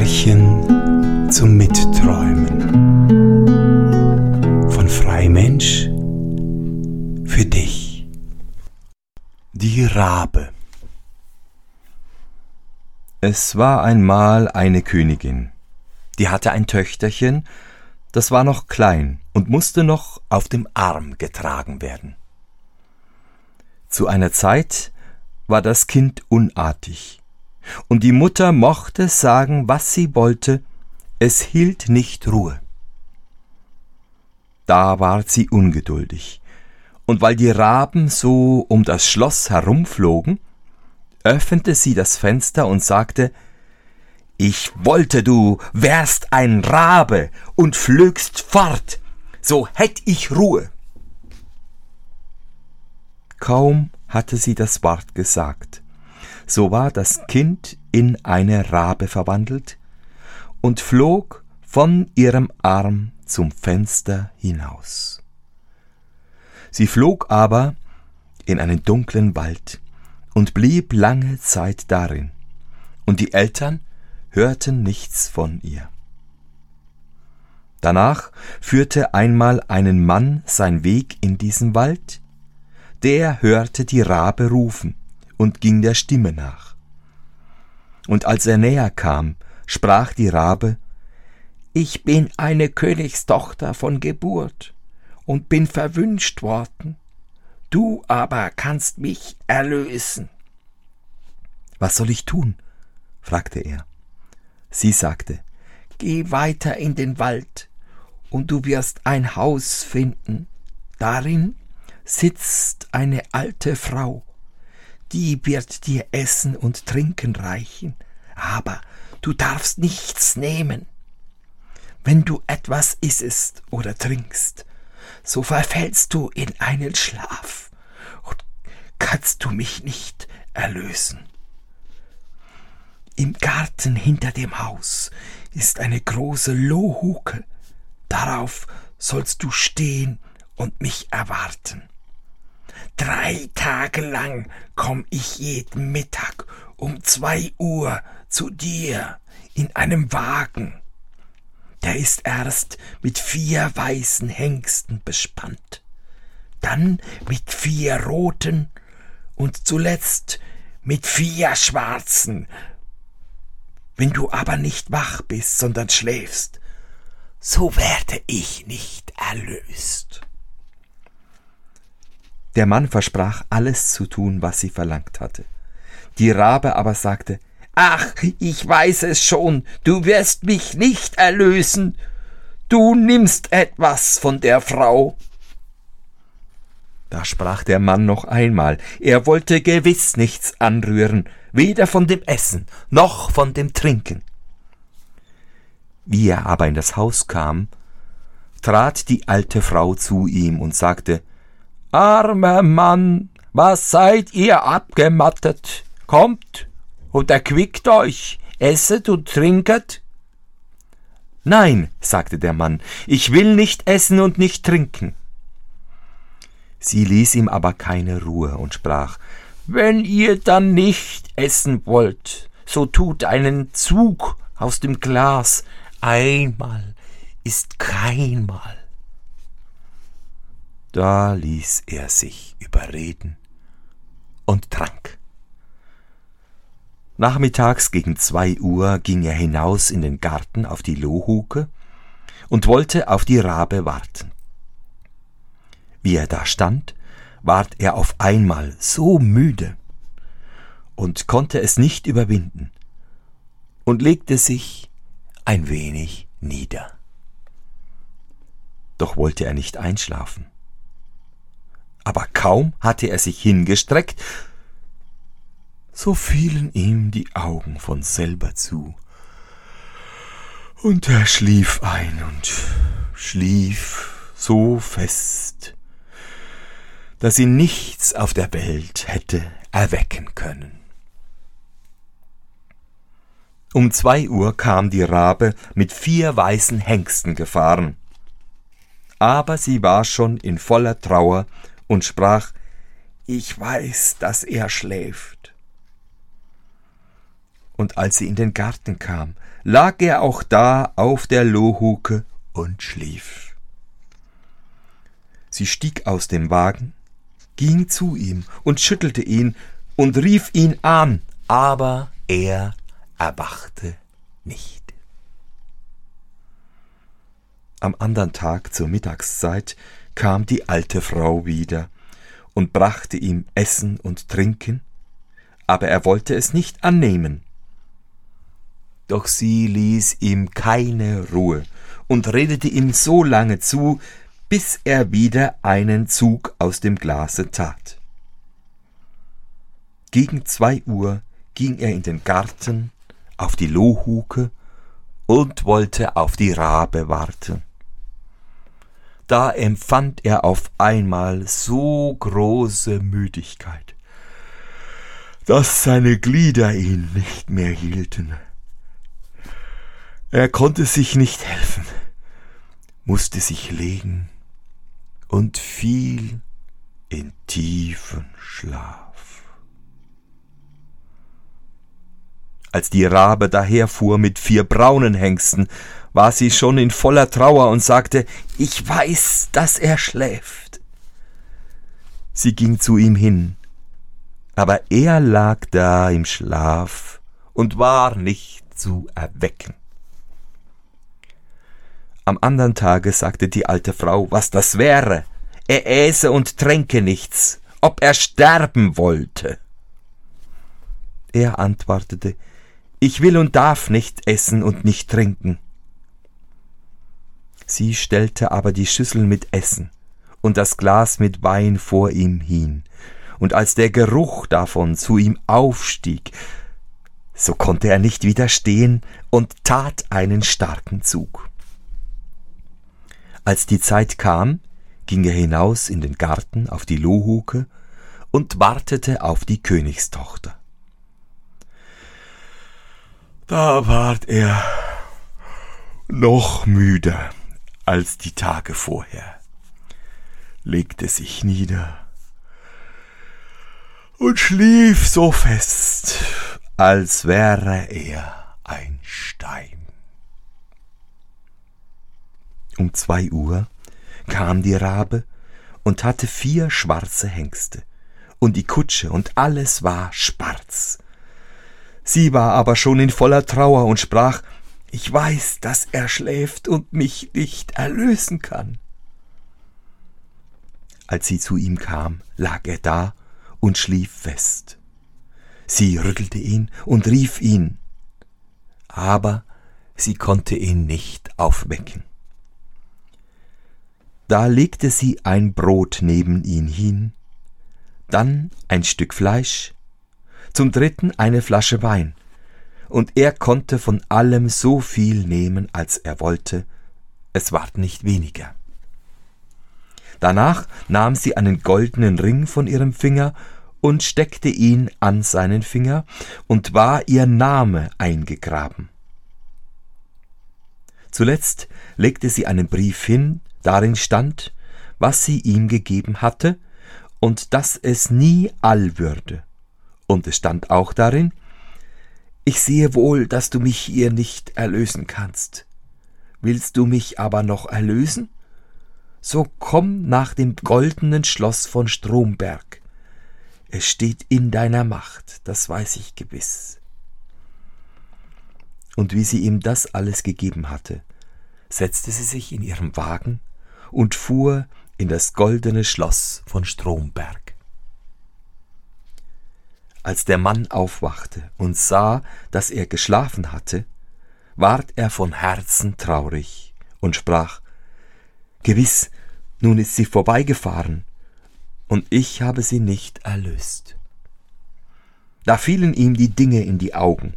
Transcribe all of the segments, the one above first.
Märchen zum Mitträumen von Freimensch für dich. Die Rabe Es war einmal eine Königin, die hatte ein Töchterchen, das war noch klein und musste noch auf dem Arm getragen werden. Zu einer Zeit war das Kind unartig und die Mutter mochte sagen, was sie wollte, es hielt nicht Ruhe. Da ward sie ungeduldig, und weil die Raben so um das Schloss herumflogen, öffnete sie das Fenster und sagte Ich wollte, du wärst ein Rabe und flögst fort, so hätt ich Ruhe. Kaum hatte sie das Wort gesagt, so war das Kind in eine Rabe verwandelt und flog von ihrem Arm zum Fenster hinaus. Sie flog aber in einen dunklen Wald und blieb lange Zeit darin, und die Eltern hörten nichts von ihr. Danach führte einmal einen Mann sein Weg in diesen Wald, der hörte die Rabe rufen, und ging der Stimme nach. Und als er näher kam, sprach die Rabe Ich bin eine Königstochter von Geburt und bin verwünscht worden, du aber kannst mich erlösen. Was soll ich tun? fragte er. Sie sagte Geh weiter in den Wald, und du wirst ein Haus finden. Darin sitzt eine alte Frau, die wird dir Essen und Trinken reichen, aber du darfst nichts nehmen. Wenn du etwas issest oder trinkst, so verfällst du in einen Schlaf und kannst du mich nicht erlösen. Im Garten hinter dem Haus ist eine große Lohhuke, darauf sollst du stehen und mich erwarten. Drei Tage lang komm ich jeden Mittag um zwei Uhr zu dir in einem Wagen. Der ist erst mit vier weißen Hengsten bespannt, dann mit vier roten und zuletzt mit vier schwarzen. Wenn du aber nicht wach bist, sondern schläfst, so werde ich nicht erlöst. Der Mann versprach alles zu tun, was sie verlangt hatte. Die Rabe aber sagte Ach, ich weiß es schon, du wirst mich nicht erlösen, du nimmst etwas von der Frau. Da sprach der Mann noch einmal, er wollte gewiss nichts anrühren, weder von dem Essen noch von dem Trinken. Wie er aber in das Haus kam, trat die alte Frau zu ihm und sagte Armer Mann, was seid ihr abgemattet? Kommt und erquickt euch, esset und trinket. Nein, sagte der Mann, ich will nicht essen und nicht trinken. Sie ließ ihm aber keine Ruhe und sprach, wenn ihr dann nicht essen wollt, so tut einen Zug aus dem Glas, einmal ist keinmal. Da ließ er sich überreden und trank. Nachmittags gegen zwei Uhr ging er hinaus in den Garten auf die Lohhuke und wollte auf die Rabe warten. Wie er da stand, ward er auf einmal so müde und konnte es nicht überwinden und legte sich ein wenig nieder. Doch wollte er nicht einschlafen aber kaum hatte er sich hingestreckt, so fielen ihm die Augen von selber zu. Und er schlief ein und schlief so fest, dass ihn nichts auf der Welt hätte erwecken können. Um zwei Uhr kam die Rabe mit vier weißen Hengsten gefahren. Aber sie war schon in voller Trauer und sprach, ich weiß, dass er schläft. Und als sie in den Garten kam, lag er auch da auf der Lohuke und schlief. Sie stieg aus dem Wagen, ging zu ihm und schüttelte ihn und rief ihn an, aber er erwachte nicht. Am andern Tag zur Mittagszeit kam die alte Frau wieder und brachte ihm Essen und Trinken, aber er wollte es nicht annehmen. Doch sie ließ ihm keine Ruhe und redete ihm so lange zu, bis er wieder einen Zug aus dem Glase tat. Gegen zwei Uhr ging er in den Garten, auf die Lohuke und wollte auf die Rabe warten. Da empfand er auf einmal so große Müdigkeit, dass seine Glieder ihn nicht mehr hielten. Er konnte sich nicht helfen, musste sich legen und fiel in tiefen Schlaf. Als die Rabe daherfuhr mit vier braunen Hengsten, war sie schon in voller Trauer und sagte, ich weiß, dass er schläft. Sie ging zu ihm hin, aber er lag da im Schlaf und war nicht zu erwecken. Am andern Tage sagte die alte Frau, was das wäre. Er äße und tränke nichts, ob er sterben wollte. Er antwortete, ich will und darf nicht essen und nicht trinken. Sie stellte aber die Schüssel mit Essen und das Glas mit Wein vor ihm hin, und als der Geruch davon zu ihm aufstieg, so konnte er nicht widerstehen und tat einen starken Zug. Als die Zeit kam, ging er hinaus in den Garten auf die Lohuke und wartete auf die Königstochter. Da ward er noch müder als die Tage vorher, legte sich nieder und schlief so fest, als wäre er ein Stein. Um zwei Uhr kam die Rabe und hatte vier schwarze Hengste, und die Kutsche und alles war schwarz. Sie war aber schon in voller Trauer und sprach, ich weiß, dass er schläft und mich nicht erlösen kann. Als sie zu ihm kam, lag er da und schlief fest. Sie rüttelte ihn und rief ihn, aber sie konnte ihn nicht aufwecken. Da legte sie ein Brot neben ihn hin, dann ein Stück Fleisch, zum dritten eine Flasche Wein, und er konnte von allem so viel nehmen, als er wollte, es ward nicht weniger. Danach nahm sie einen goldenen Ring von ihrem Finger und steckte ihn an seinen Finger, und war ihr Name eingegraben. Zuletzt legte sie einen Brief hin, Darin stand, was sie ihm gegeben hatte, und dass es nie all würde. Und es stand auch darin, ich sehe wohl, dass du mich hier nicht erlösen kannst. Willst du mich aber noch erlösen? So komm nach dem goldenen Schloss von Stromberg. Es steht in deiner Macht, das weiß ich gewiss. Und wie sie ihm das alles gegeben hatte, setzte sie sich in ihrem Wagen und fuhr in das goldene Schloss von Stromberg. Als der Mann aufwachte und sah, dass er geschlafen hatte, ward er von Herzen traurig und sprach Gewiss, nun ist sie vorbeigefahren, und ich habe sie nicht erlöst. Da fielen ihm die Dinge in die Augen,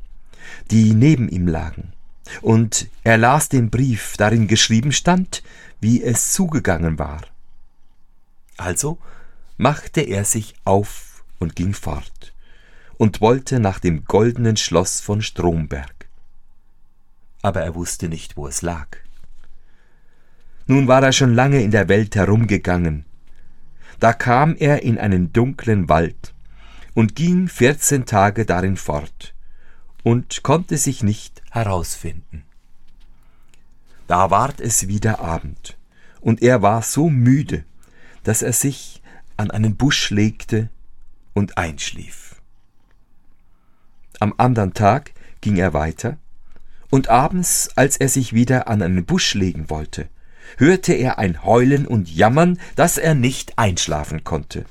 die neben ihm lagen, und er las den Brief, darin geschrieben stand, wie es zugegangen war. Also machte er sich auf und ging fort und wollte nach dem goldenen Schloss von Stromberg. Aber er wusste nicht, wo es lag. Nun war er schon lange in der Welt herumgegangen. Da kam er in einen dunklen Wald und ging vierzehn Tage darin fort und konnte sich nicht herausfinden. Da ward es wieder Abend, und er war so müde, dass er sich an einen Busch legte und einschlief. Am andern Tag ging er weiter, und abends, als er sich wieder an einen Busch legen wollte, hörte er ein Heulen und Jammern, dass er nicht einschlafen konnte.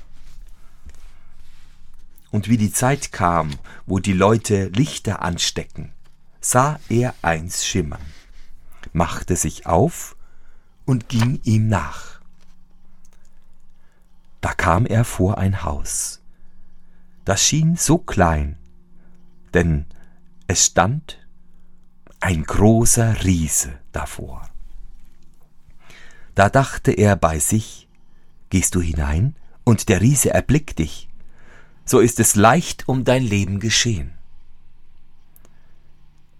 Und wie die Zeit kam, wo die Leute Lichter anstecken, sah er eins schimmern, machte sich auf und ging ihm nach. Da kam er vor ein Haus. Das schien so klein, denn es stand ein großer Riese davor. Da dachte er bei sich, Gehst du hinein und der Riese erblickt dich, so ist es leicht um dein Leben geschehen.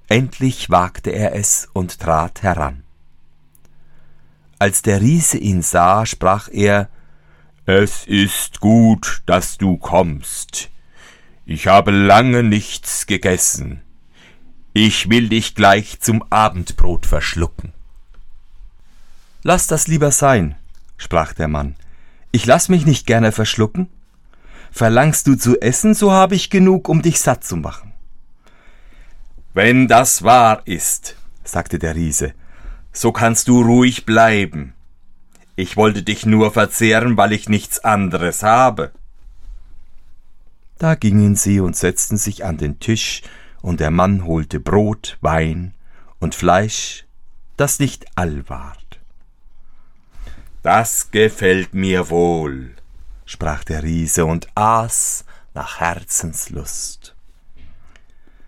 Endlich wagte er es und trat heran. Als der Riese ihn sah, sprach er Es ist gut, dass du kommst. Ich habe lange nichts gegessen. Ich will dich gleich zum Abendbrot verschlucken. Lass das lieber sein, sprach der Mann. Ich lass mich nicht gerne verschlucken. Verlangst du zu essen, so habe ich genug, um dich satt zu machen. Wenn das wahr ist, sagte der Riese, so kannst du ruhig bleiben. Ich wollte dich nur verzehren, weil ich nichts anderes habe. Da gingen sie und setzten sich an den Tisch, und der Mann holte Brot, Wein und Fleisch, das nicht all ward. Das gefällt mir wohl, sprach der Riese und aß nach Herzenslust.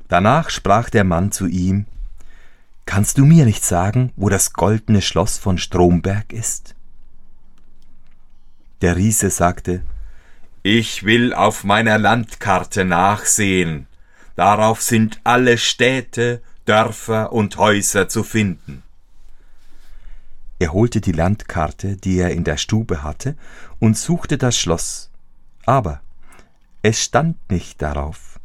Danach sprach der Mann zu ihm Kannst du mir nicht sagen, wo das goldene Schloss von Stromberg ist? Der Riese sagte Ich will auf meiner Landkarte nachsehen, darauf sind alle Städte, Dörfer und Häuser zu finden. Er holte die Landkarte, die er in der Stube hatte, und suchte das Schloss, aber es stand nicht darauf.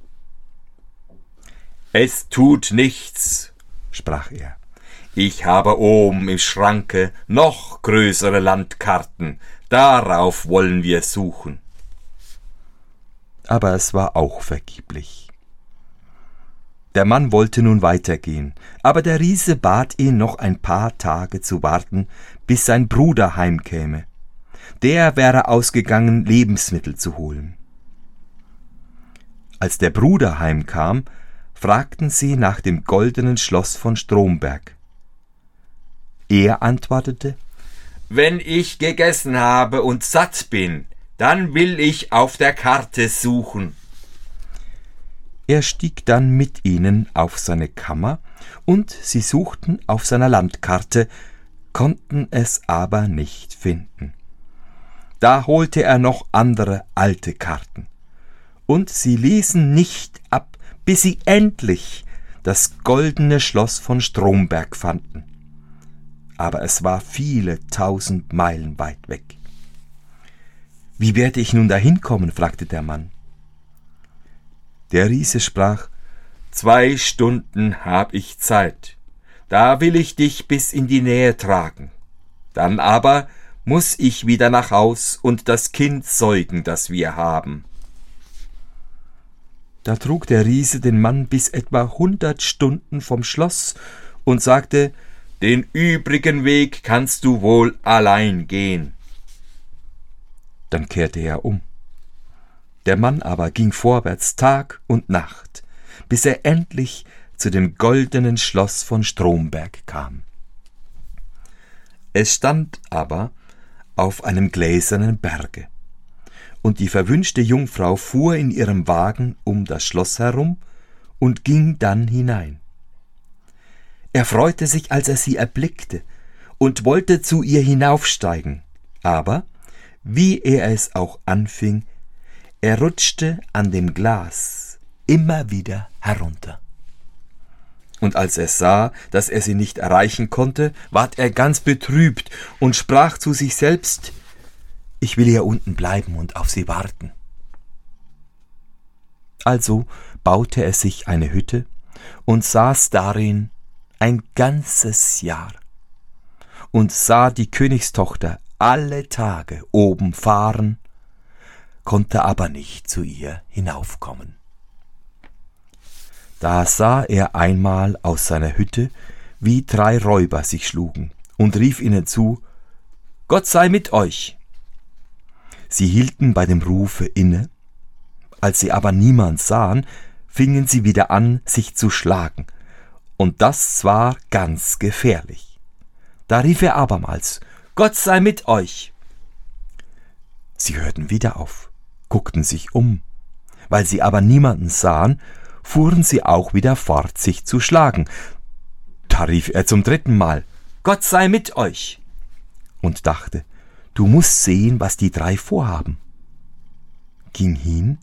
Es tut nichts, sprach er. Ich habe oben im Schranke noch größere Landkarten, darauf wollen wir suchen. Aber es war auch vergeblich. Der Mann wollte nun weitergehen, aber der Riese bat ihn noch ein paar Tage zu warten, bis sein Bruder heimkäme. Der wäre ausgegangen, Lebensmittel zu holen. Als der Bruder heimkam, fragten sie nach dem goldenen Schloss von Stromberg. Er antwortete Wenn ich gegessen habe und satt bin, dann will ich auf der Karte suchen. Er stieg dann mit ihnen auf seine Kammer, und sie suchten auf seiner Landkarte, konnten es aber nicht finden. Da holte er noch andere alte Karten, und sie ließen nicht ab, bis sie endlich das goldene Schloss von Stromberg fanden. Aber es war viele tausend Meilen weit weg. Wie werde ich nun dahin kommen? fragte der Mann. Der Riese sprach, Zwei Stunden hab ich Zeit, da will ich dich bis in die Nähe tragen. Dann aber muss ich wieder nach Haus und das Kind säugen, das wir haben. Da trug der Riese den Mann bis etwa hundert Stunden vom Schloss und sagte, den übrigen Weg kannst du wohl allein gehen. Dann kehrte er um. Der Mann aber ging vorwärts Tag und Nacht, bis er endlich zu dem goldenen Schloss von Stromberg kam. Es stand aber auf einem gläsernen Berge, und die verwünschte Jungfrau fuhr in ihrem Wagen um das Schloss herum und ging dann hinein. Er freute sich, als er sie erblickte, und wollte zu ihr hinaufsteigen, aber, wie er es auch anfing, er rutschte an dem Glas immer wieder herunter. Und als er sah, dass er sie nicht erreichen konnte, ward er ganz betrübt und sprach zu sich selbst Ich will hier unten bleiben und auf sie warten. Also baute er sich eine Hütte und saß darin ein ganzes Jahr und sah die Königstochter alle Tage oben fahren, konnte aber nicht zu ihr hinaufkommen. Da sah er einmal aus seiner Hütte, wie drei Räuber sich schlugen, und rief ihnen zu Gott sei mit euch. Sie hielten bei dem Rufe inne, als sie aber niemand sahen, fingen sie wieder an, sich zu schlagen, und das war ganz gefährlich. Da rief er abermals Gott sei mit euch. Sie hörten wieder auf, guckten sich um. Weil sie aber niemanden sahen, fuhren sie auch wieder fort, sich zu schlagen. Da rief er zum dritten Mal Gott sei mit euch und dachte, du musst sehen, was die drei vorhaben. Ging hin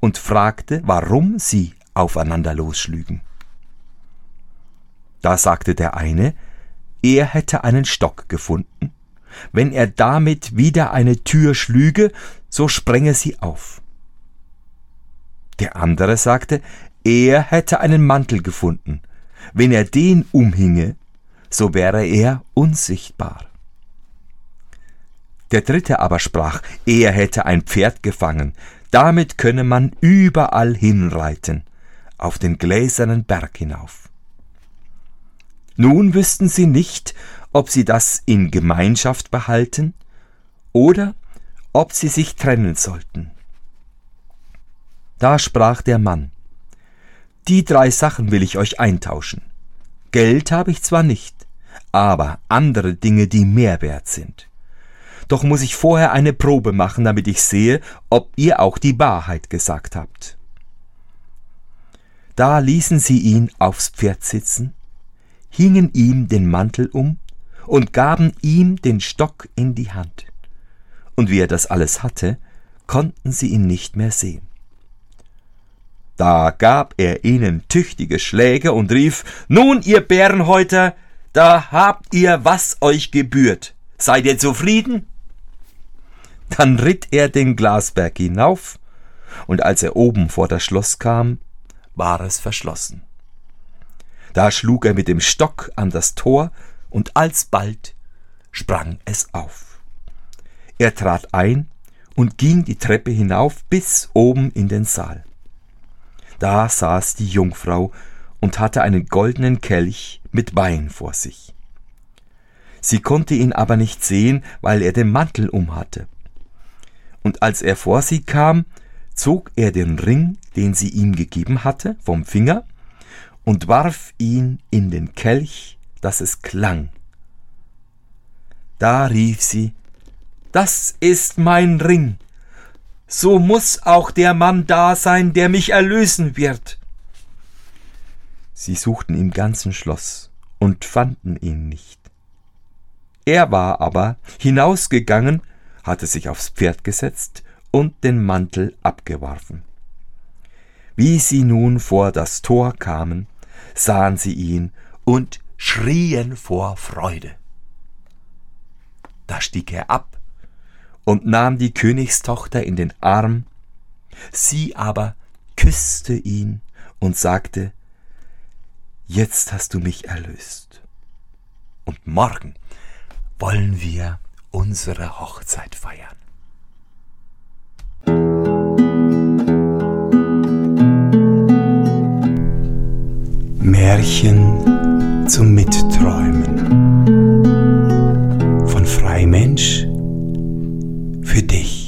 und fragte, warum sie aufeinander losschlügen. Da sagte der eine, er hätte einen Stock gefunden. Wenn er damit wieder eine Tür schlüge, so sprenge sie auf. Der andere sagte, er hätte einen Mantel gefunden. Wenn er den umhinge, so wäre er unsichtbar. Der dritte aber sprach, er hätte ein Pferd gefangen, damit könne man überall hinreiten, auf den gläsernen Berg hinauf. Nun wüssten sie nicht, ob sie das in Gemeinschaft behalten oder ob sie sich trennen sollten. Da sprach der Mann Die drei Sachen will ich euch eintauschen. Geld habe ich zwar nicht, aber andere Dinge, die mehr wert sind. Doch muss ich vorher eine Probe machen, damit ich sehe, ob ihr auch die Wahrheit gesagt habt. Da ließen sie ihn aufs Pferd sitzen hingen ihm den Mantel um und gaben ihm den Stock in die Hand. Und wie er das alles hatte, konnten sie ihn nicht mehr sehen. Da gab er ihnen tüchtige Schläge und rief Nun, ihr Bärenhäuter, da habt ihr, was euch gebührt. Seid ihr zufrieden? Dann ritt er den Glasberg hinauf, und als er oben vor das Schloss kam, war es verschlossen. Da schlug er mit dem Stock an das Tor, und alsbald sprang es auf. Er trat ein und ging die Treppe hinauf bis oben in den Saal. Da saß die Jungfrau und hatte einen goldenen Kelch mit Wein vor sich. Sie konnte ihn aber nicht sehen, weil er den Mantel umhatte. Und als er vor sie kam, zog er den Ring, den sie ihm gegeben hatte, vom Finger und warf ihn in den Kelch, dass es klang. Da rief sie, Das ist mein Ring, so muss auch der Mann da sein, der mich erlösen wird. Sie suchten im ganzen Schloss und fanden ihn nicht. Er war aber hinausgegangen, hatte sich aufs Pferd gesetzt und den Mantel abgeworfen. Wie sie nun vor das Tor kamen, sahen sie ihn und schrien vor Freude. Da stieg er ab und nahm die Königstochter in den Arm, sie aber küsste ihn und sagte, Jetzt hast du mich erlöst. Und morgen wollen wir unsere Hochzeit feiern. Märchen zum Mitträumen von Freimensch für dich.